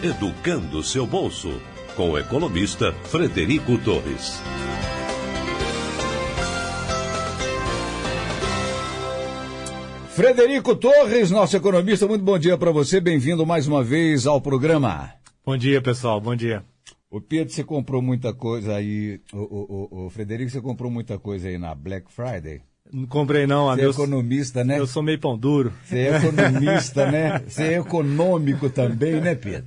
Educando seu bolso, com o economista Frederico Torres. Frederico Torres, nosso economista, muito bom dia para você. Bem-vindo mais uma vez ao programa. Bom dia, pessoal. Bom dia. O Pedro, você comprou muita coisa aí. O, o, o, o Frederico, você comprou muita coisa aí na Black Friday? Não comprei não, Você é economista, né? Eu sou meio pão duro. Você é economista, né? Você é econômico também, né, Pedro?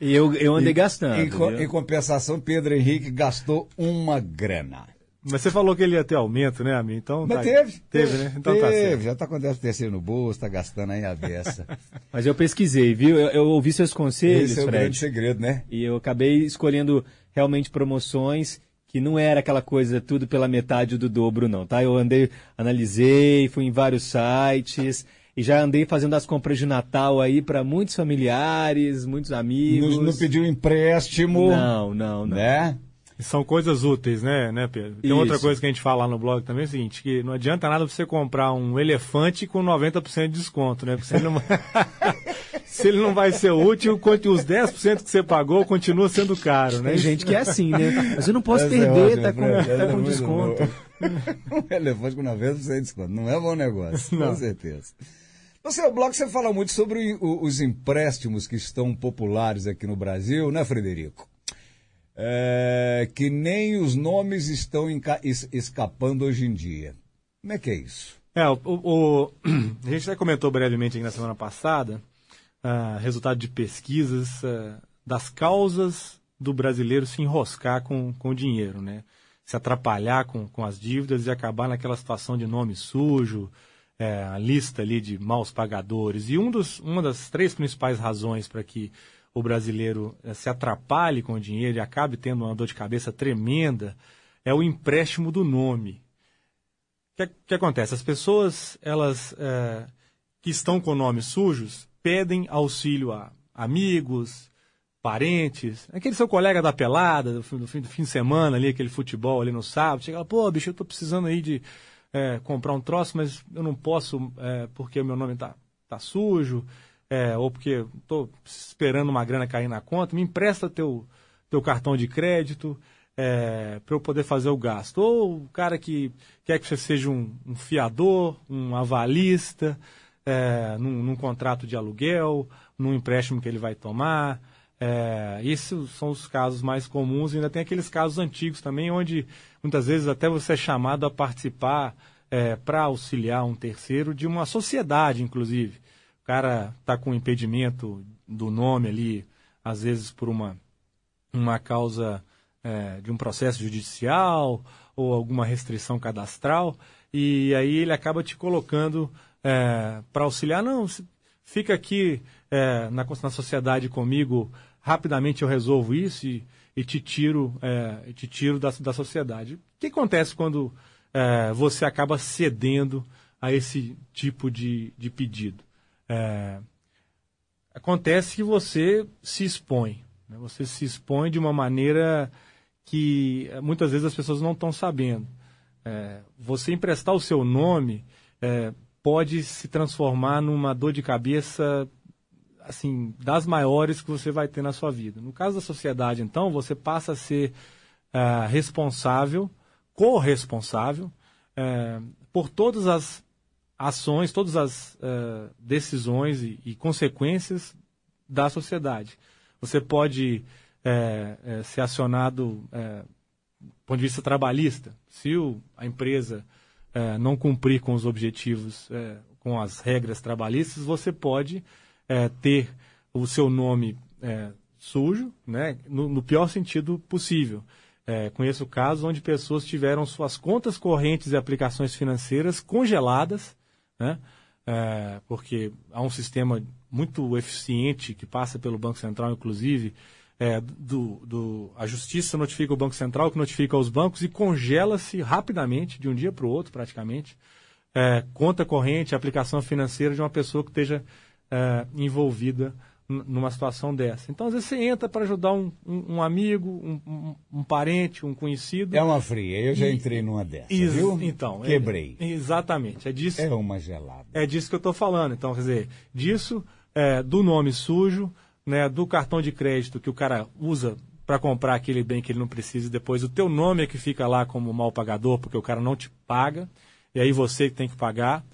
E eu, eu andei E- gastando. Em, em compensação, Pedro Henrique gastou uma grana. Mas você falou que ele ia ter aumento, né, amigo? Então, Mas tá- teve. Teve, né? Então teve, tá certo. já tá com o décimo terceiro no bolso, tá gastando aí a beça. Mas eu pesquisei, viu? Eu, eu ouvi seus conselhos, Esse é o Fred. grande segredo, né? E eu acabei escolhendo realmente promoções que não era aquela coisa tudo pela metade do dobro, não, tá? Eu andei, analisei, fui em vários sites e já andei fazendo as compras de Natal aí para muitos familiares, muitos amigos. Não, não pediu empréstimo, Não, não, não. né? São coisas úteis, né, né, Pedro? Tem outra Isso. coisa que a gente fala lá no blog também, é o seguinte, que não adianta nada você comprar um elefante com 90% de desconto, né? Porque ele não, se ele não vai ser útil, os 10% que você pagou continua sendo caro, né? Tem gente que é assim, né? Mas eu não posso Essa é perder, ótima, tá com, Fred, tá é com muito desconto. Um elefante com 90% de desconto. Não é bom negócio, com Não. certeza. No seu blog você fala muito sobre o- os empréstimos que estão populares aqui no Brasil, né, Frederico? É, que nem os nomes estão escapando hoje em dia. Como é que é isso? É, o, o- a gente até comentou brevemente aqui na semana passada, ah, resultado de pesquisas ah, das causas do brasileiro se enroscar com, com o dinheiro, né? Se atrapalhar com, com as dívidas e acabar naquela situação de nome sujo, é, a lista ali de maus pagadores. E um dos, uma das três principais razões para que o brasileiro eh, se atrapalhe com o dinheiro e acabe tendo uma dor de cabeça tremenda é o empréstimo do nome. O que, que acontece? As pessoas, elas eh, que estão com nomes sujos, pedem auxílio a amigos, parentes, aquele seu colega da pelada, do, fim- do fim, de semana ali, aquele futebol ali no sábado, chega lá, pô, bicho, eu tô precisando aí de eh, comprar um troço, mas eu não posso eh, porque o meu nome tá, tá sujo, eh, ou porque tô esperando uma grana cair na conta, me empresta teu, teu cartão de crédito, para eu poder fazer o gasto. Ou o cara que quer que você seja um, um fiador, um avalista, é, num, num contrato de aluguel, num empréstimo que ele vai tomar. É, esses são os casos mais comuns. E ainda tem aqueles casos antigos também, onde muitas vezes até você é chamado a participar para auxiliar um terceiro de uma sociedade, inclusive. O cara está com impedimento do nome ali, às vezes por uma, uma causa é, de um processo judicial ou alguma restrição cadastral, e aí ele acaba te colocando é, para auxiliar. Não, fica aqui é, na, na sociedade comigo, rapidamente eu resolvo isso e, e te tiro, é, te tiro da, da sociedade. O que acontece quando é, você acaba cedendo a esse tipo de, de pedido? É, acontece que você se expõe. né? Você se expõe de uma maneira que eh, muitas vezes as pessoas não estão sabendo. É, você emprestar o seu nome é, pode se transformar numa dor de cabeça assim das maiores que você vai ter na sua vida. No caso da sociedade, então, você passa a ser ah, responsável, corresponsável eh, por todas as ações, todas as eh, decisões e, e consequências da sociedade. Você pode ser acionado do ponto de vista trabalhista. Se o- a empresa eh, não cumprir com os objetivos, eh, com as regras trabalhistas, você pode eh, ter o seu nome eh, sujo, né, no, no pior sentido possível. Eh, conheço casos onde pessoas tiveram suas contas correntes e aplicações financeiras congeladas, né, eh, porque há um sistema muito eficiente que passa pelo Banco Central, inclusive, é, do, do- a justiça notifica o Banco Central, que notifica os bancos e congela-se rapidamente, de um dia para o outro, praticamente, é, conta corrente, aplicação financeira de uma pessoa que esteja é, envolvida numa situação dessa. Então, às vezes, você entra para ajudar um, um- um amigo, um, um- parente, um conhecido. É uma fria, eu já E- entrei numa dessa, Ex- viu? Então, é- Quebrei. exatamente. É disso, É uma gelada. é disso que eu estou falando. Então, quer dizer, disso, é, do nome sujo, né, do cartão de crédito que o cara usa para comprar aquele bem que ele não precisa e depois o teu nome é que fica lá como mal pagador porque o cara não te paga e aí você tem que pagar.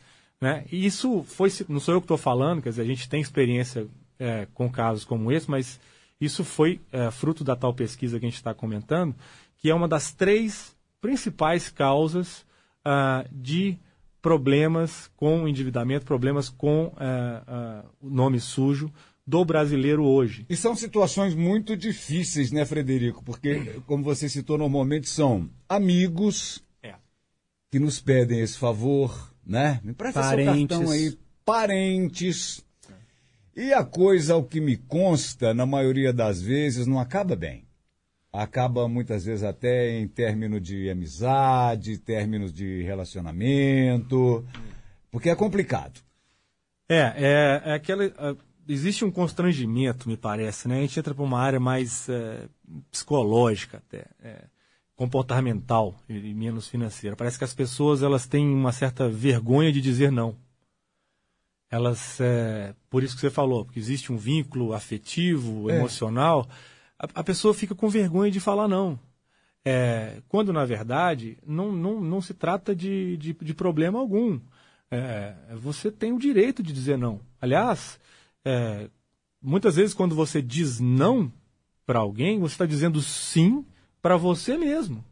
Né? E isso foi, não sou eu que estou falando, quer dizer, a gente tem experiência é, com casos como esse, mas isso foi é, fruto da tal pesquisa que a gente está comentando, que é uma das três principais causas uh, de problemas com endividamento, problemas com uh, uh, o nome sujo do brasileiro hoje. E são situações muito difíceis, né, Frederico? Porque, como você citou, normalmente são amigos é. que nos pedem esse favor, né? Me presta parentes. seu cartão aí, parentes. E a coisa, ao que me consta, na maioria das vezes, não acaba bem. Acaba muitas vezes até em términos de amizade, términos de relacionamento, porque é complicado. É, é, é aquela. Existe um constrangimento, me parece, né? A gente entra para uma área mais é, psicológica até, é, comportamental e, e menos financeira. Parece que as pessoas elas têm uma certa vergonha de dizer não. Elas, é, por isso que você falou, porque existe um vínculo afetivo, É. emocional, a, a pessoa fica com vergonha de falar não. É, quando, na verdade, não, não, não se trata de, de, de problema algum. É, você tem o direito de dizer não. Aliás, é, muitas vezes quando você diz não para alguém, você está dizendo sim para você mesmo.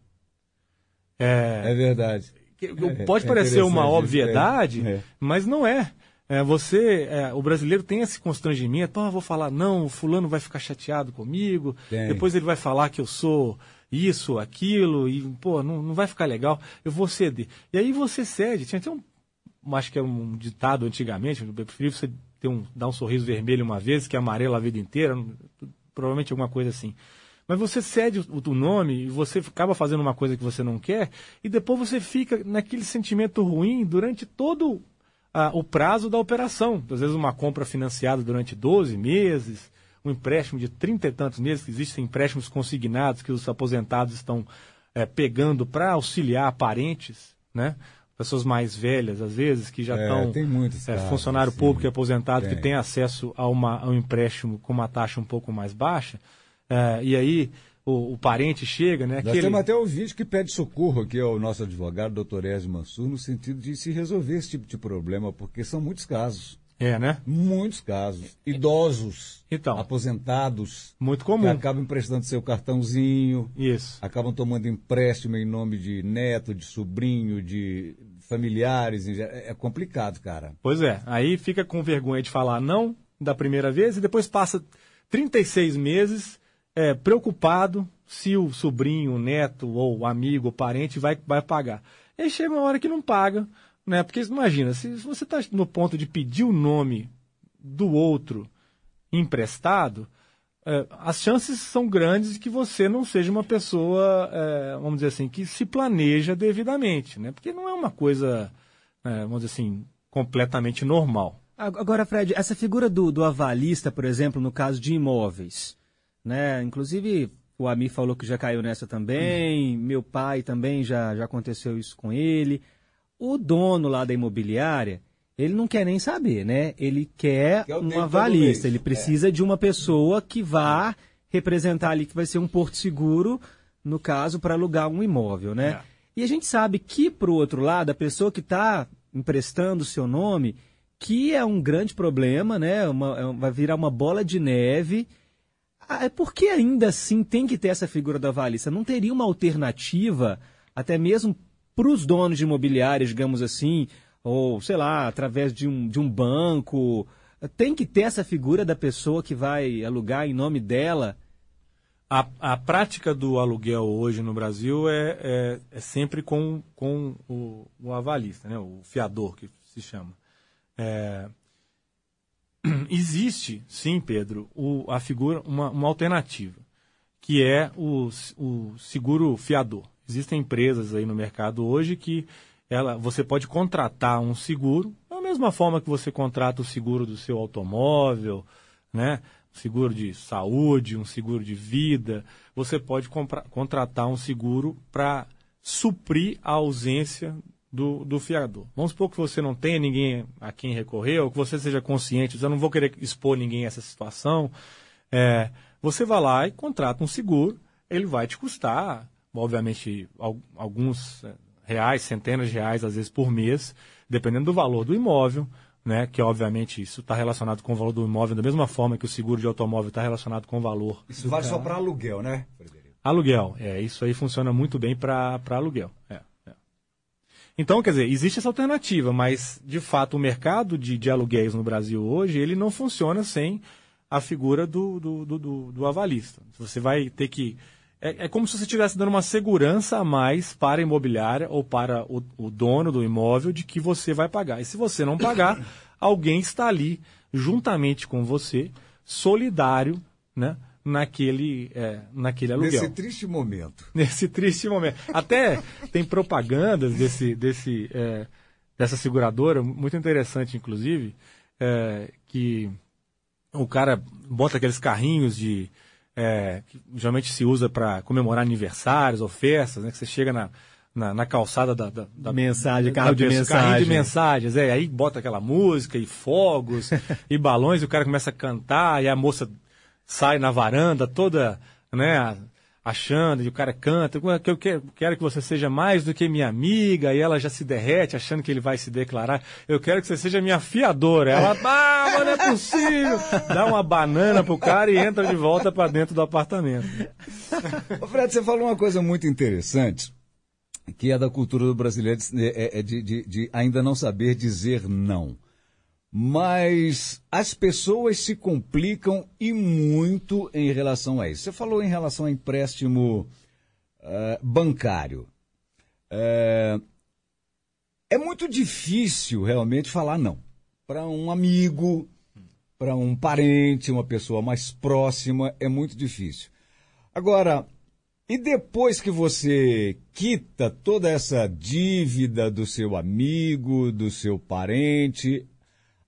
É, É verdade. É, pode é parecer uma interessante, obviedade, é. mas não é. É, você, é, o brasileiro tem esse constrangimento, ah, vou falar não, o fulano vai ficar chateado comigo, Tem. depois ele vai falar que eu sou isso, aquilo, e pô, não, não vai ficar legal, eu vou ceder. E aí você cede. Tinha até um, acho que é um ditado antigamente, eu preferi você ter um, dar um sorriso vermelho uma vez que amarelo a vida inteira, provavelmente alguma coisa assim. Mas você cede o, o nome e você acaba fazendo uma coisa que você não quer, e depois você fica naquele sentimento ruim durante todo o prazo da operação. Às vezes uma compra financiada durante 12 meses, um empréstimo de 30 e tantos meses, que existem empréstimos consignados que os aposentados estão eh, pegando para auxiliar parentes, né? Pessoas mais velhas, às vezes, que já É, estão. tem muitos é, casos, funcionário sim. público e aposentado que Tem. tem acesso a, uma, a um empréstimo com uma taxa um pouco mais baixa. eh, e aí o, o parente chega, né? Nós aquele- temos até o vídeo que pede socorro aqui ao nosso advogado, doutor Ezio Mansur, no sentido de se resolver esse tipo de problema, porque são muitos casos. É, né? Muitos casos. Idosos, Então. aposentados, Muito que comum. acabam emprestando seu cartãozinho, Isso. acabam tomando empréstimo em nome de neto, de sobrinho, de familiares. É é complicado, cara. Pois é, aí fica com vergonha de falar não da primeira vez e depois passa 36 meses é, preocupado se o sobrinho, o neto, ou amigo, o parente vai, vai pagar. E aí chega uma hora que não paga, né? Porque imagina, se você está no ponto de pedir o nome do outro emprestado, é, as chances são grandes de que você não seja uma pessoa, é, vamos dizer assim, que se planeja devidamente, né? Porque não é uma coisa, é, vamos dizer assim, completamente normal. Agora, Fred, essa figura do, do avalista, por exemplo, no caso de imóveis, né? Inclusive, o Ami falou que já caiu nessa também, meu pai também já, já aconteceu isso com ele. O dono lá da imobiliária, ele não quer nem saber, né? Ele quer um todo avalista, mês. ele precisa de uma pessoa que vá representar ali, que vai ser um porto seguro, no caso, para alugar um imóvel, né? É. E a gente sabe que, para o outro lado, a pessoa que está emprestando o seu nome, que é um grande problema, né? Uma- é vai virar uma bola de neve. Ah, é Por que ainda assim tem que ter essa figura da avalista? Não teria uma alternativa, até mesmo para os donos de imobiliárias, digamos assim, ou sei lá, através de um, de um banco? Tem que ter essa figura da pessoa que vai alugar em nome dela? A, a prática do aluguel hoje no Brasil é, é, é sempre com, com o, o avalista, né? o fiador, que se chama. É, existe, sim, Pedro, o, a figura, uma, uma alternativa, que é o, o seguro fiador. Existem empresas aí no mercado hoje que ela, você pode contratar um seguro, da mesma forma que você contrata o seguro do seu automóvel, né? seguro de saúde, um seguro de vida, você pode compra- contratar um seguro para suprir a ausência do, do fiador. Vamos supor que você não tenha ninguém a quem recorrer, ou que você seja consciente, eu não vou querer expor ninguém a essa situação, É, você vai lá e contrata um seguro, ele vai te custar, obviamente, alguns é, reais, centenas de reais, às vezes por mês, dependendo do valor do imóvel, né? Que obviamente isso está relacionado com o valor do imóvel da mesma forma que o seguro de automóvel está relacionado com o valor. Isso vale só para aluguel, né, Frederico? Aluguel, é isso aí funciona muito bem para aluguel. É, é. Então, quer dizer, existe essa alternativa, mas de fato o mercado de, de aluguéis no Brasil hoje ele não funciona sem a figura do, do, do, do, do avalista. Você vai ter que é, é, como se você estivesse dando uma segurança a mais para a imobiliária ou para o, o, dono do imóvel de que você vai pagar. E se você não pagar, alguém está ali juntamente com você, solidário, né? Naquele, é, naquele aluguel. Nesse triste momento. Nesse triste momento. Até tem propagandas desse, desse, é, dessa seguradora, muito interessante, inclusive, é, que o cara bota aqueles carrinhos de é, que geralmente se usa para comemorar aniversários ou festas, né? Que você chega na, na, na calçada da, da, da, mensagem, carro de mensagem. Carrinho de mensagens, é, aí bota aquela música e fogos e balões, e o cara começa a cantar, e a moça sai na varanda toda, né, achando, e o cara canta, que eu quero que você seja mais do que minha amiga, e ela já se derrete achando que ele vai se declarar. Eu quero que você seja minha fiadora. Ela, ah, mas não é possível. Dá uma banana pro cara e entra de volta para dentro do apartamento. Ô Fred, você falou uma coisa muito interessante, que é da cultura do brasileiro, é de, de, de ainda não saber dizer não. Mas as pessoas se complicam e muito em relação a isso. Você falou em relação a empréstimo uh, bancário. Uh, é muito difícil realmente falar não para um amigo, para um parente, uma pessoa mais próxima, é muito difícil. Agora, e depois que você quita toda essa dívida do seu amigo, do seu parente,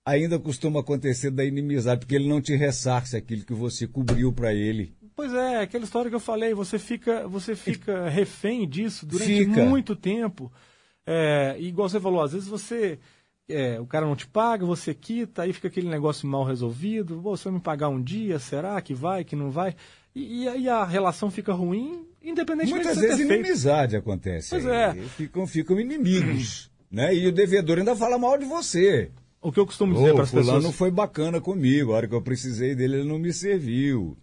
ainda costuma acontecer da inimizade, porque ele não te ressarce aquilo que você cobriu para ele. Pois é, aquela história que eu falei, você fica, você fica refém disso durante fica. muito tempo. É, igual você falou, às vezes você. É, o cara não te paga, você quita, aí fica aquele negócio mal resolvido. Você vai me pagar um dia, será que vai, que não vai? E, aí a relação fica ruim, independente Muitas vezes inimizade feito. acontece. Pois é. Ficam, ficam inimigos. né? E o devedor ainda fala mal de você. O que eu costumo dizer para as pessoas. não foi bacana comigo, a hora que eu precisei dele, ele não me serviu.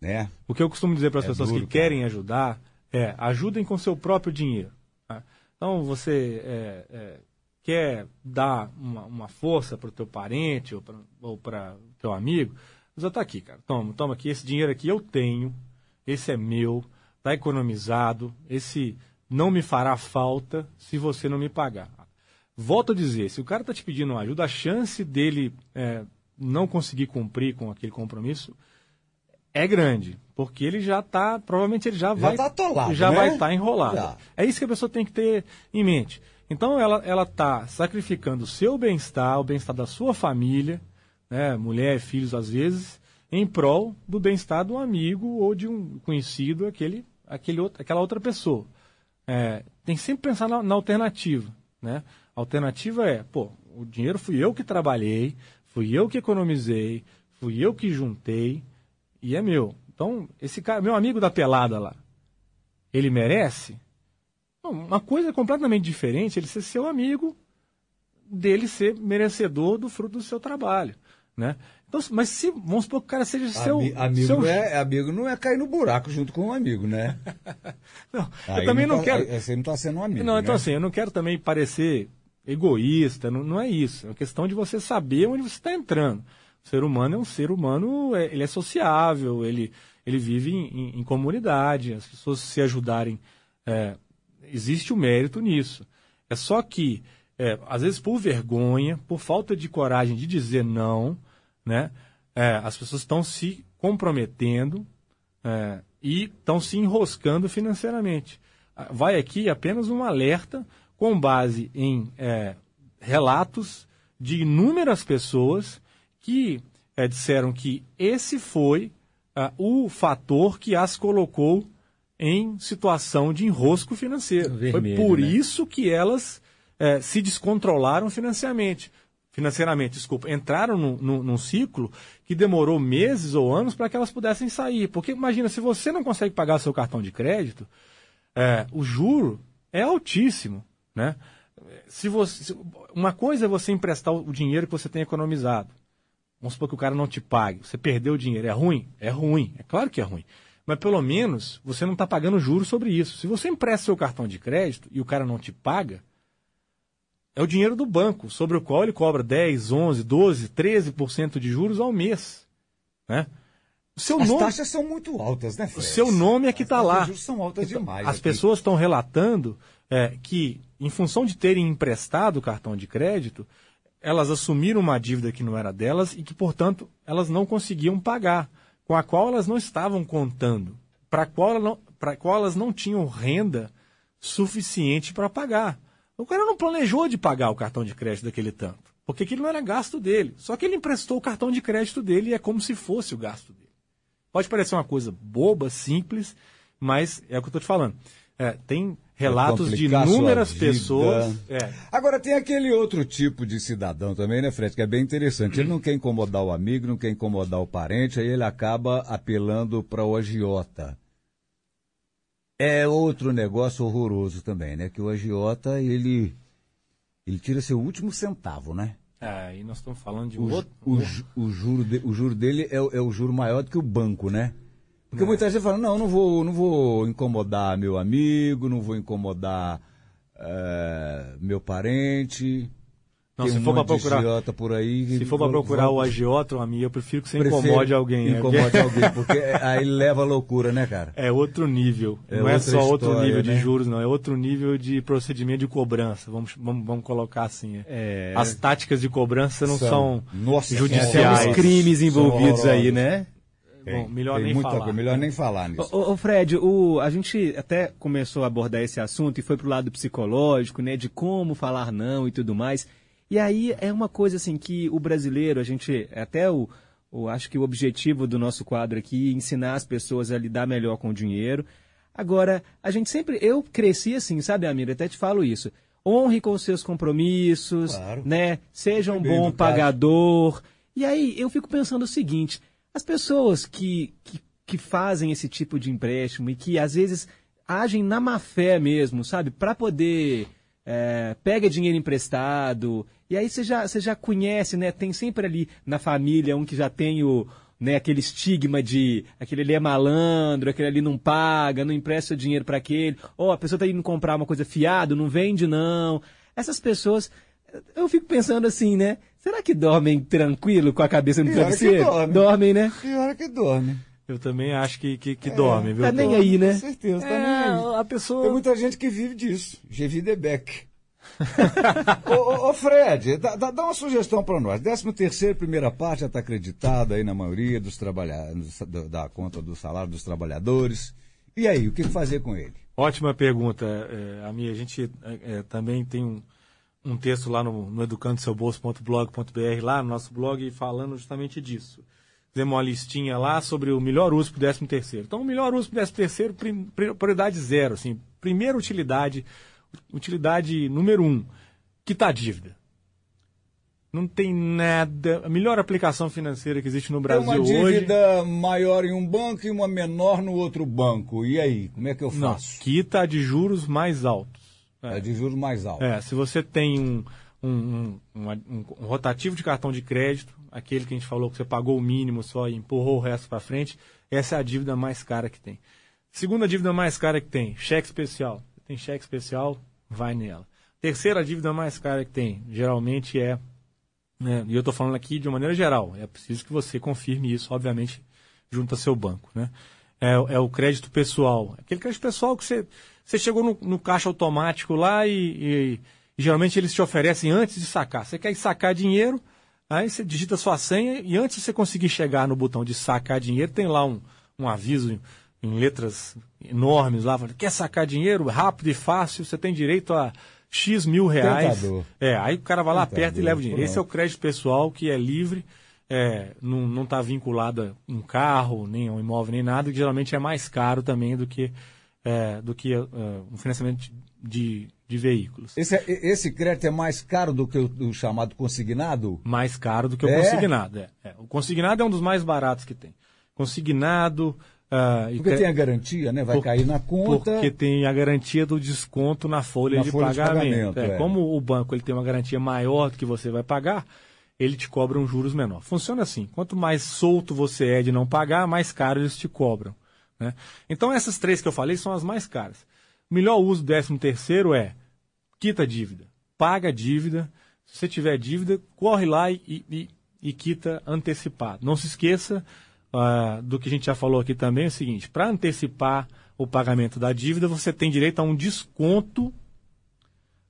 Né? O que eu costumo dizer para as é pessoas duro, que cara. querem ajudar é ajudem com seu próprio dinheiro. Tá? Então você é, é, quer dar uma, uma força para o teu parente ou para o teu amigo, já está aqui, cara. Toma, toma aqui, esse dinheiro aqui eu tenho, esse é meu, está economizado, esse não me fará falta se você não me pagar. Volto a dizer, se o cara está te pedindo uma ajuda, a chance dele é, não conseguir cumprir com aquele compromisso é grande, porque ele já está, provavelmente ele já, já vai, tá atolado, já né? vai estar tá enrolado. Já. É isso que a pessoa tem que ter em mente. Então ela ela está sacrificando o seu bem-estar, o bem-estar da sua família, né, mulher, filhos às vezes, em prol do bem-estar de um amigo ou de um conhecido, aquele, aquele outro, aquela outra pessoa. É, tem que sempre pensar na, na alternativa, né? A alternativa é, pô, o dinheiro fui eu que trabalhei, fui eu que economizei, fui eu que juntei e é meu. Então, esse cara, meu amigo da pelada lá, ele merece? Uma coisa completamente diferente, ele ser seu amigo, dele ser merecedor do fruto do seu trabalho, né? Então, mas se, vamos supor que o cara seja seu... Ami, amigo, seu... Não é, amigo não é cair no buraco junto com um amigo, né? não, eu também não, tá, quero... Você não está sendo um amigo, Não, então né? assim, eu não quero também parecer egoísta, não, não é isso. É uma questão de você saber onde você está entrando. O ser humano é um ser humano, é, ele é sociável, ele, ele vive em, em, em comunidade, as pessoas se ajudarem. É, existe o mérito nisso. É só que, é, às vezes por vergonha, por falta de coragem de dizer não, né, é, as pessoas estão se comprometendo é, e estão se enroscando financeiramente. Vai aqui apenas um alerta com base em é, relatos de inúmeras pessoas que é, disseram que esse foi uh, o fator que as colocou em situação de enrosco financeiro. Vermelho, foi por né? isso que elas é, se descontrolaram financeiramente. financeiramente, desculpa, entraram num, num, num ciclo que demorou meses ou anos para que elas pudessem sair. Porque imagina, se você não consegue pagar seu cartão de crédito, é, o juro é altíssimo, né? Se você, uma coisa é você emprestar o dinheiro que você tem economizado. Vamos supor que o cara não te pague. Você perdeu o dinheiro. É ruim? É ruim. É claro que é ruim. Mas pelo menos você não está pagando juros sobre isso. Se você empresta seu cartão de crédito e o cara não te paga, é o dinheiro do banco, sobre o qual ele cobra 10, 11, 12, 13% de juros ao mês. Né? Seu As nome... taxas são muito altas, né, Fred? O seu nome é que está lá. As juros são altas então, demais. As aqui. pessoas estão relatando é, que, em função de terem emprestado o cartão de crédito, elas assumiram uma dívida que não era delas e que, portanto, elas não conseguiam pagar, com a qual elas não estavam contando, para qual, qual elas não tinham renda suficiente para pagar. O cara não planejou de pagar o cartão de crédito daquele tanto, porque aquilo não era gasto dele. Só que ele emprestou o cartão de crédito dele e é como se fosse o gasto dele. Pode parecer uma coisa boba, simples, mas é o que eu estou te falando. É, tem relatos de inúmeras pessoas. É. Agora, tem aquele outro tipo de cidadão também, né, Fred, que é bem interessante. Ele não quer incomodar o amigo, não quer incomodar o parente, aí ele acaba apelando para o agiota. É outro negócio horroroso também, né? Que o agiota, ele, ele tira seu último centavo, né? É, aí nós estamos falando de o, outro... O, o, juro de, o juro dele é, é o juro maior do que o banco, né? Porque é. muita gente fala, não, não vou, não vou incomodar meu amigo, não vou incomodar é, meu parente. Não, se um for para procurar por aí, se for para procurar vamos... o agiota ou a minha, eu prefiro que você incomode alguém. Né? Incomode alguém, porque aí leva a loucura, né, cara? É outro nível. É não é só história, outro nível né? de juros, não. É outro nível de procedimento de cobrança. Vamos, vamos, vamos colocar assim. É. As táticas de cobrança não são, são Nossa, judiciais. São crimes envolvidos aí, né? Tem, Bom, melhor nem falar. Coisa, melhor nem falar nisso. Ô, ô, Fred, o, a gente até começou a abordar esse assunto e foi pro lado psicológico, né, de como falar não e tudo mais. E aí é uma coisa assim que o brasileiro, a gente, até o, o acho que o objetivo do nosso quadro aqui é ensinar as pessoas a lidar melhor com o dinheiro. Agora, a gente sempre, eu cresci assim, sabe, amigo? Até te falo isso. Honre com os seus compromissos, claro. né? Seja um bom educado. pagador. E aí eu fico pensando o seguinte: as pessoas que, que, que fazem esse tipo de empréstimo e que às vezes agem na má fé mesmo, sabe? Para poder. É, pega dinheiro emprestado, e aí você já, você já conhece, né? Tem sempre ali na família um que já tem o, né, aquele estigma de aquele ali é malandro, aquele ali não paga, não empresta dinheiro para aquele, ou oh, a pessoa tá indo comprar uma coisa fiado, não vende não. Essas pessoas, eu fico pensando assim, né? Será que dormem tranquilo com a cabeça no travesseiro? Dorme. Dormem, né? Pior que dorme. Eu também acho que, que, que é, dorme, viu? Tá nem aí, né? Com certeza, tá é, nem aí. A pessoa... Tem muita gente que vive disso. Gevi Beck. ô, ô, ô, Fred, dá, dá, uma sugestão para nós. 13 terceiro, primeira parte, já está acreditada aí na maioria dos trabalhadores, da conta do salário dos trabalhadores. E aí, o que fazer com ele? Ótima pergunta, é, a minha. A gente é, é também tem um um texto lá no, no educandoseubolso.blog.br, lá no nosso blog, falando justamente disso. Fizemos uma listinha lá sobre o melhor uso para o 13 terceiro. Então, o melhor uso para o 13 terceiro, prioridade zero. Assim, primeira utilidade, utilidade número um, quitar dívida. Não tem nada. A melhor aplicação financeira que existe no Brasil hoje. Tem uma dívida hoje... maior em um banco e uma menor no outro banco. E aí, como é que eu faço? Não, quita de juros mais altos. É. é de juros mais altos. É, se você tem um, um, um, um, um rotativo de cartão de crédito, aquele que a gente falou que você pagou o mínimo só e empurrou o resto para frente, essa é a dívida mais cara que tem. Segunda dívida mais cara que tem, cheque especial. Tem cheque especial, vai nela. Terceira dívida mais cara que tem, geralmente é, né, e eu estou falando aqui de uma maneira geral, é preciso que você confirme isso, obviamente, junto ao seu banco. Né? É, é o crédito pessoal. Aquele crédito pessoal que você você chegou no, no caixa automático lá e, e, e, geralmente eles te oferecem antes de sacar. Você quer sacar dinheiro, aí você digita sua senha e antes de você conseguir chegar no botão de sacar dinheiro, tem lá um, um aviso em, em letras enormes lá, quer sacar dinheiro rápido e fácil, você tem direito a X mil reais. Tentador. É, aí o cara vai lá perto e leva o dinheiro. Esse é o crédito pessoal que é livre, é, não está vinculado a um carro, nem a um imóvel, nem nada, que geralmente é mais caro também do que é, do que uh, um financiamento de, de veículos. Esse, é- esse crédito é mais caro do que o, o chamado consignado? Mais caro do que o É? consignado. É. É. O consignado é um dos mais baratos que tem. Consignado. e Porque tem a garantia, né? Vai Por- cair na conta. Porque tem a garantia do desconto na folha, Na de, folha de pagamento. pagamento, É, é. Como o banco ele tem uma garantia maior do que você vai pagar, ele te cobra um juros menor. Funciona assim: quanto mais solto você é de não pagar, mais caro eles te cobram. né? Então essas três que eu falei são as mais caras. O melhor uso do 13 terceiro é quita a dívida, paga a dívida. Se você tiver dívida, corre lá e, e- e quita antecipado. Não se esqueça ah, do que a gente já falou aqui também, é o seguinte, para antecipar o pagamento da dívida, você tem direito a um desconto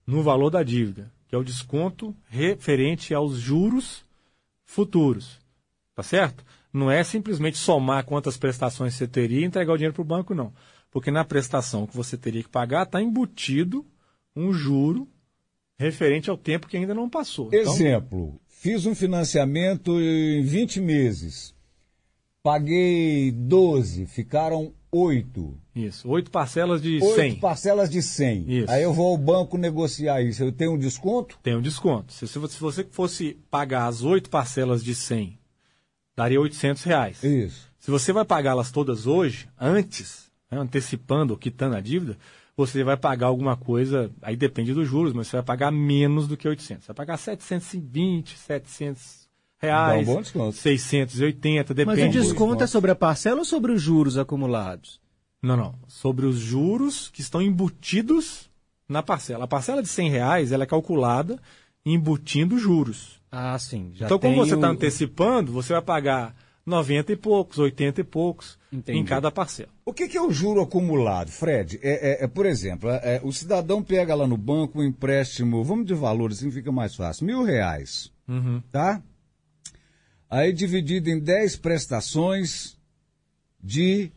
no valor da dívida, que é o desconto referente aos juros futuros. Tá certo? Não é simplesmente somar quantas prestações você teria e entregar o dinheiro para o banco, não. Porque na prestação que você teria que pagar, está embutido um juro referente ao tempo que ainda não passou. Então, Exemplo, fiz um financiamento em 20 meses. Paguei 12, ficaram 8. isso. Oito parcelas de 8 100. parcelas de 100. Isso. Aí eu vou ao banco negociar isso. Eu tenho um desconto? Tem um desconto. Se, se você fosse pagar as oito parcelas de 100, daria 800 reais. Isso. Se você vai pagá-las todas hoje, antes, né, antecipando ou quitando a dívida, você vai pagar alguma coisa, aí depende dos juros, mas você vai pagar menos do que 800. Você vai pagar 720, 700 reais, Dá um bom desconto. 680, Mas depende. o do- desconto é sobre a parcela ou sobre os juros acumulados? Não, não. Sobre os juros que estão embutidos na parcela. A parcela de 100 reais ela é calculada embutindo juros. Ah, sim. Já então, como você está o- antecipando, você vai pagar 90 e poucos, 80 e poucos Entendi. em cada parcela. O que, que é o juro acumulado, Fred? É, é- é, por exemplo, é- é, o cidadão pega lá no banco um empréstimo, vamos de valor, assim fica mais fácil, mil reais, Uhum. tá? Aí dividido em 10 prestações de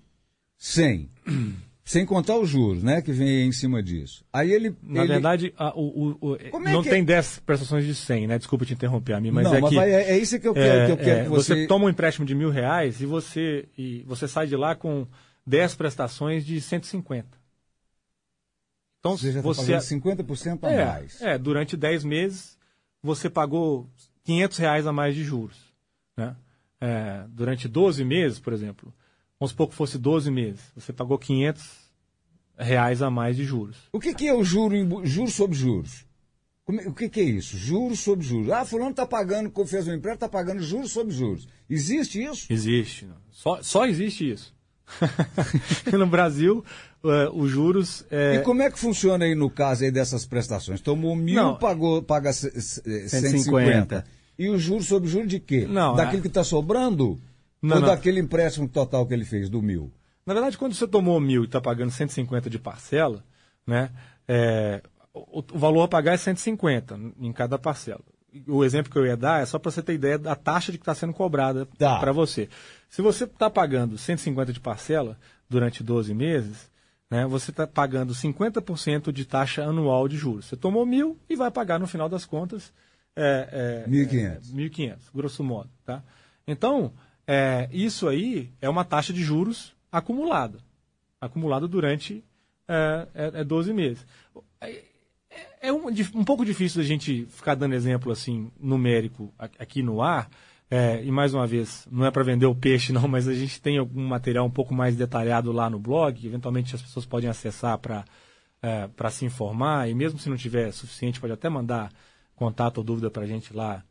100. Sem contar os juros, né, que vem em cima disso. Aí ele... Na ele- verdade, a- o, o- é não que- tem 10 prestações de 100, né? Desculpa te interromper a mim, mas Não, é mas que... vai- é, é isso que eu quero, é, que, eu quero é, que você... toma um empréstimo de mil reais e você, e você sai de lá com 10 prestações de 150. Então, Você já está você, pagando 50% a é, mais. é, durante 10 meses você pagou 500 reais a mais de juros. É, durante 12 meses, por exemplo, vamos supor que fosse 12 meses, você pagou 500 reais a mais de juros. O que, que é o juro, em juros sobre juros? É- o que, que é isso? Juros sobre juros. Ah, fulano está pagando, como fez um empréstimo, está pagando juros sobre juros. Existe isso? Existe. não. Só, só existe isso. no Brasil, eh, os juros. eh, E como é que funciona aí no caso aí dessas prestações? Tomou mil, Não. pagou, paga c- c- eh, 150. 150. E o juros sobre juros de quê? Não, Daquilo é- que está sobrando? Não, ou não. daquele empréstimo total que ele fez, do mil? Na verdade, quando você tomou mil e está pagando 150 de parcela, né, é, o, o valor a pagar é 150 em cada parcela. O exemplo que eu ia dar é só para você ter ideia da taxa de que está sendo cobrada Tá. para você. Se você está pagando 150 de parcela durante 12 meses, né, você está pagando 50% de taxa anual de juros. Você tomou mil e vai pagar no final das contas é, é, 1.500. é, 1.500, grosso modo. Tá? Então, é, isso aí é uma taxa de juros acumulada. Acumulada durante é, é, é 12 meses. É, é um, um pouco difícil a gente ficar dando exemplo assim numérico aqui no ar. é, e mais uma vez, não é para vender o peixe, não, mas a gente tem algum material um pouco mais detalhado lá no blog. Eventualmente as pessoas podem acessar para para se informar. E mesmo se não tiver suficiente, pode até mandar contato ou dúvida para a gente lá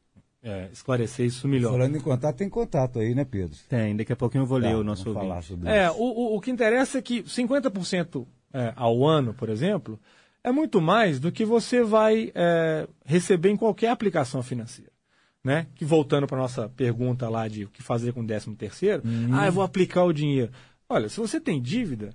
é, esclarecer isso melhor. Falando em contato, tem contato aí, né, Pedro? Tem, daqui a pouquinho eu vou ler Tá, o nosso vamos falar ouvinte. sobre É, isso. o, o, que interessa é que 50% é, ao ano, por exemplo, é muito mais do que você vai é, receber em qualquer aplicação financeira. Né? Que voltando para a nossa pergunta lá de o que fazer com o 13 terceiro, Uhum. ah, eu vou aplicar o dinheiro. Olha, se você tem dívida,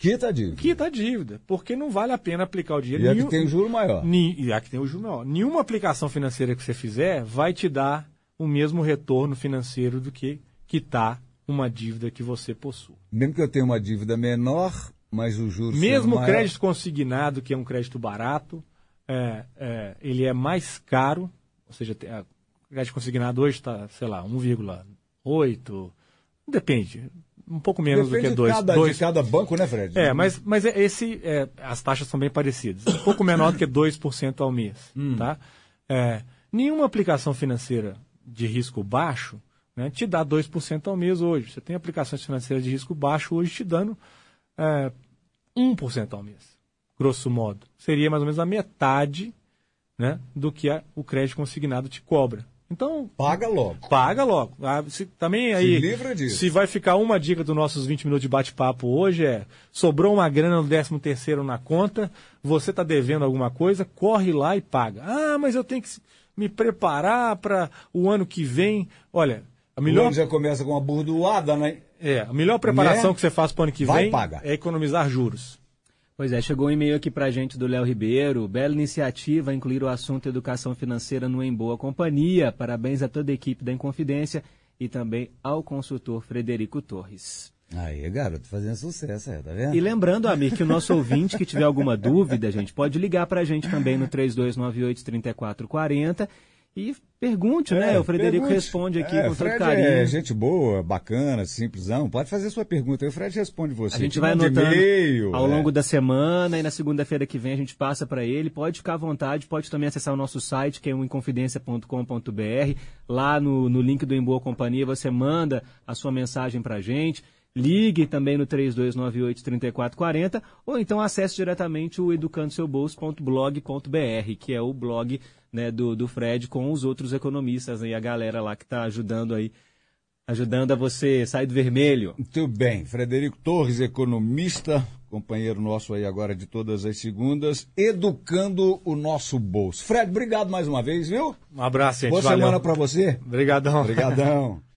Quita a dívida. quita a dívida, porque não vale a pena aplicar o dinheiro. E é que Nenhum- tem juro maior. Ni- E aqui tem o juro maior. Nenhuma aplicação financeira que você fizer vai te dar o mesmo retorno financeiro do que quitar uma dívida que você possui. Mesmo que eu tenha uma dívida menor, mas o juros Mesmo o maior- crédito consignado, que é um crédito barato, é, é, ele é mais caro, ou seja, tem- a- o crédito consignado hoje está, sei lá, 1,8, depende, um pouco menos Depende do que 2. de, cada, de cada banco, né, Fred? É, mas, mas é- esse, é, as taxas são bem parecidas. Um pouco menor do que 2% ao mês. Tá? É, nenhuma aplicação financeira de risco baixo né, te dá 2% ao mês hoje. Você tem aplicações financeiras de risco baixo hoje te dando é, 1% ao mês, grosso modo. Seria mais ou menos a metade né, do que a- o crédito consignado te cobra. Então, Paga logo. paga logo. Ah, se- também aí, livra disso. se vai ficar uma dica dos nossos 20 minutos de bate-papo hoje é, sobrou uma grana no 13 terceiro na conta, você está devendo alguma coisa, corre lá e paga. Ah, mas eu tenho que me preparar para o ano que vem. Olha, a O melhor, ano já começa com uma burdoada, né? é, a melhor preparação Né? que você faz para o ano que Vai vem pagar. é economizar juros. Pois é, chegou um e-mail aqui pra gente do Léo Ribeiro. Bela iniciativa incluir o assunto educação financeira no Em Boa Companhia. Parabéns a toda a equipe da Inconfidência e também ao consultor Frederico Torres. Aí, garoto, fazendo sucesso, é, tá vendo? E lembrando, Amir, que o nosso ouvinte que tiver alguma dúvida, gente, pode ligar pra gente também no 3298-3440 e pergunte, né? O Frederico É, pergunte. responde aqui É, com todo Fred carinho. É gente boa, bacana, simplesão. Pode fazer sua pergunta aí, o Fred responde você. A gente Te vai anotando e-mail, ao é. longo da semana e na segunda-feira que vem a gente passa para ele. Pode ficar à vontade, pode também acessar o nosso site, que é o inconfidencia.com.br. Lá no, no link do Em Boa Companhia você manda a sua mensagem para a gente. Ligue também no 3298-3440 ou então acesse diretamente o educandoseubolso.blog.br, que é o blog né, do, do Fred com os outros economistas e a galera lá que está ajudando aí, ajudando a você sair do vermelho. Muito bem. Frederico Torres, economista, companheiro nosso aí agora de todas as segundas, educando o nosso bolso. Fred, obrigado mais uma vez, viu? Um abraço, gente. Boa valeu. semana para você. Obrigadão. Obrigadão.